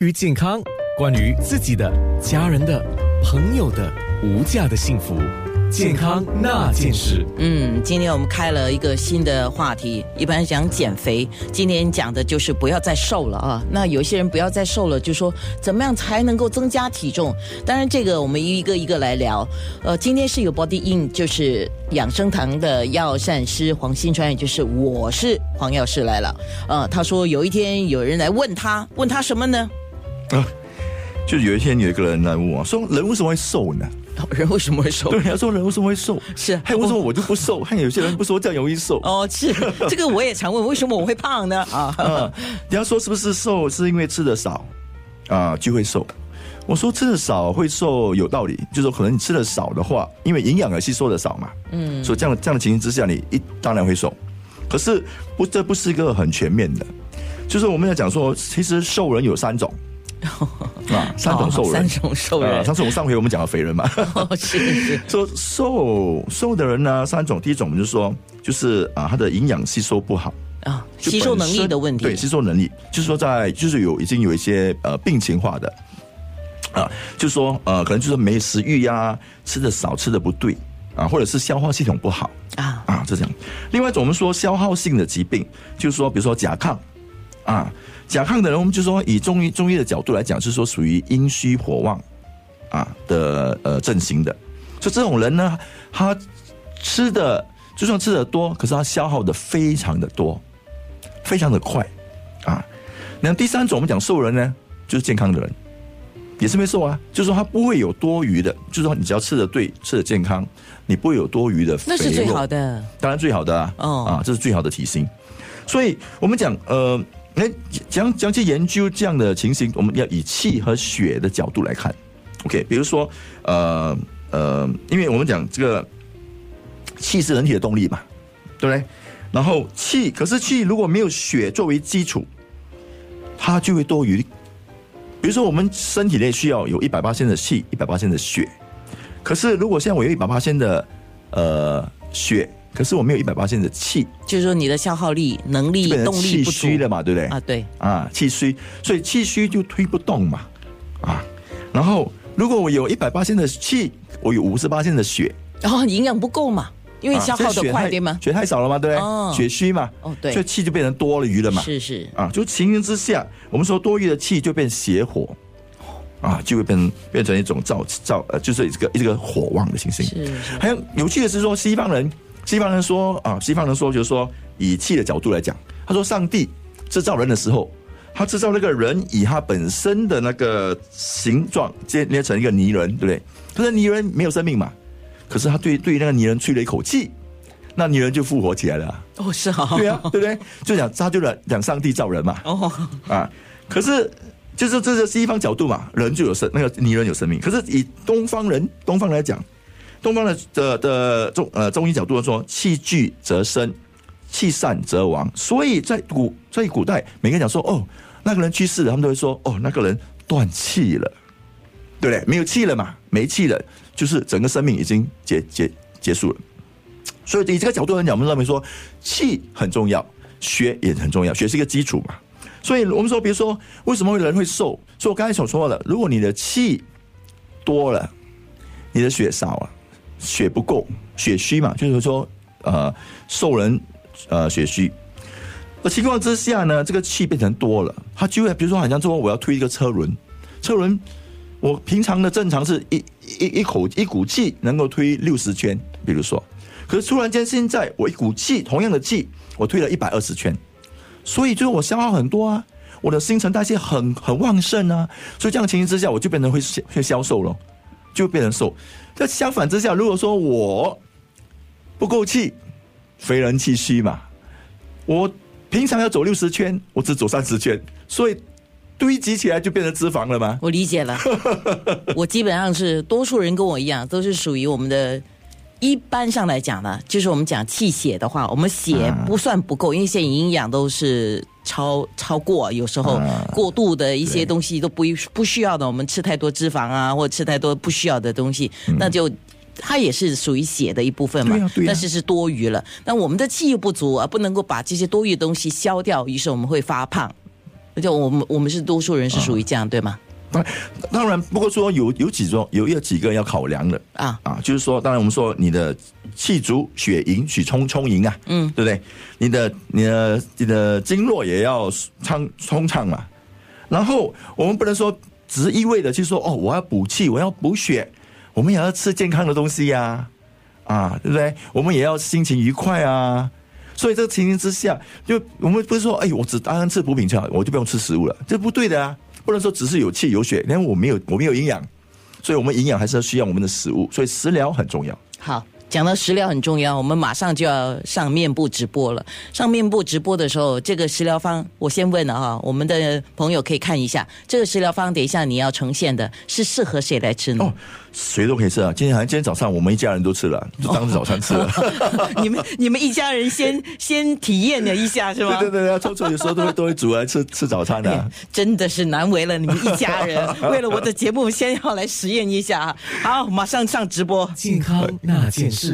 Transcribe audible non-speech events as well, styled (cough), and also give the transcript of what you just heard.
与健康，关于自己的、家人的、朋友的无价的幸福，健康那件事。嗯，今天我们开了一个新的话题，一般讲减肥，今天讲的就是不要再瘦了啊。那有些人不要再瘦了，就说怎么样才能够增加体重？当然，这个我们一个一个来聊。呃，今天是有 Body In，就是养生堂的药膳师黄新川，也就是我是黄药师来了。呃，他说有一天有人来问他，问他什么呢？啊，就有一天有一个人来问我，说人为什么会瘦呢？人为什么会瘦？对，他说人为什么会瘦？是，还有为什么我就不瘦？还有些人不说这样容易瘦。(laughs) 哦，是这个我也常问，为什么我会胖呢？(laughs) 啊，你要说是不是瘦是因为吃的少啊就会瘦？我说吃的少会瘦有道理，就是说可能你吃的少的话，因为营养而吸收的少嘛，嗯，所以这样这样的情形之下，你一当然会瘦。可是不，这不是一个很全面的，就是我们要讲说，其实瘦人有三种。(laughs) 啊，三种瘦人，三种瘦人。上次我们上回我们讲了肥人嘛，是 (laughs) 是。(laughs) 说瘦瘦的人呢，三种，第一种我们就说，就是啊，他的营养吸收不好。啊，吸收能力的问题。对，吸收能力，就是说在，就是有已经有一些呃病情化的。啊，就是说呃，可能就是没食欲呀，吃的少，吃的不对。啊，或者是消化系统不好。啊。啊，就这样。另外一种我们说消耗性的疾病，就是说比如说甲亢啊。甲亢的人，我们就说以中医中医的角度来讲，是说属于阴虚火旺啊的呃阵型的。就这种人呢，他吃的就算吃的多，可是他消耗的非常的多，非常的快啊。那第三种我们讲瘦人呢，就是健康的人，也是没瘦啊。就是说他不会有多余的，就是说你只要吃的对，吃的健康，你不会有多余的。那是最好的，当然最好的啊，啊，这是最好的体型。所以我们讲呃。那讲讲去研究这样的情形，我们要以气和血的角度来看。OK，比如说，呃呃，因为我们讲这个气是人体的动力嘛，对不对？然后气，可是气如果没有血作为基础，它就会多余。比如说，我们身体内需要有一百八千的气，一百八千的血，可是如果现在我有一百八千的呃血。可是我没有一百八千的气，就是说你的消耗力、能力、动力气虚了嘛，对不对？啊，对，啊，气虚，所以气虚就推不动嘛，啊。然后如果我有一百八千的气，我有五十八千的血，然后营养不够嘛，因为消耗的快对吗？血太少了嘛，对不对？血虚嘛，哦对，所以气就变成多了余了嘛，是是啊，就情形之下，我们说多余的气就变邪火，啊，就会变变成一种燥燥呃，就是这个一个火旺的情形。是，还有有趣的是说西方人。西方人说啊，西方人说就是说，以气的角度来讲，他说上帝制造人的时候，他制造那个人以他本身的那个形状接捏成一个泥人，对不对？可是泥人没有生命嘛，可是他对对那个泥人吹了一口气，那泥人就复活起来了。哦，是啊，对啊，对不对？就讲他就讲讲上帝造人嘛。哦，啊，可是就是这是西方角度嘛，人就有生，那个泥人有生命。可是以东方人东方来讲。东方的的的中呃中医角度来说，气聚则生，气散则亡。所以在古在古代，每个人讲说哦，那个人去世了，他们都会说哦，那个人断气了，对不对？没有气了嘛，没气了，就是整个生命已经结结结束了。所以以这个角度来讲，我们认为说气很重要，血也很重要，血是一个基础嘛。所以我们说，比如说为什么人会瘦？所以我刚才所说的，如果你的气多了，你的血少了。血不够，血虚嘛，就是说，呃，瘦人，呃，血虚。而情况之下呢，这个气变成多了，他就会，比如说，好像说我要推一个车轮，车轮，我平常的正常是一一一口一股气能够推六十圈，比如说，可是突然间现在我一股气，同样的气，我推了一百二十圈，所以就是我消耗很多啊，我的新陈代谢很很旺盛啊，所以这样情形之下，我就变成会会消瘦了。就变成瘦。那相反之下，如果说我不够气，肥人气虚嘛，我平常要走六十圈，我只走三十圈，所以堆积起来就变成脂肪了吗？我理解了。(laughs) 我基本上是多数人跟我一样，都是属于我们的。一般上来讲呢，就是我们讲气血的话，我们血不算不够，因为现在营养都是超超过，有时候过度的一些东西都不不需要的，我们吃太多脂肪啊，或者吃太多不需要的东西，那就它也是属于血的一部分嘛，但是是多余了。那我们的气又不足啊，不能够把这些多余的东西消掉，于是我们会发胖。就我们我们是多数人是属于这样，对吗？当当然，不过说有有几种有有几个要考量的啊啊，就是说，当然我们说你的气足、血盈、血充充盈啊，嗯，对不对？你的你的你的经络也要畅通畅嘛。然后我们不能说只一味的去说哦，我要补气，我要补血，我们也要吃健康的东西呀，啊，对不对？我们也要心情愉快啊。所以这个情形之下，就我们不是说，哎，我只单单吃补品就好，我就不用吃食物了，这不对的啊。不能说只是有气有血，因为我没有我没有营养，所以我们营养还是要需要我们的食物，所以食疗很重要。好。讲到食疗很重要，我们马上就要上面部直播了。上面部直播的时候，这个食疗方我先问了哈，我们的朋友可以看一下这个食疗方。等一下你要呈现的是适合谁来吃呢？哦，谁都可以吃啊。今天好像今天早上我们一家人都吃了，就当早餐吃了。(laughs) 你们你们一家人先 (laughs) 先体验了一下是吗？对对对，臭臭有时候都会 (laughs) 都会煮来吃吃早餐的。真的是难为了你们一家人，为了我的节目先要来实验一下啊。好，马上上直播，健康那件事。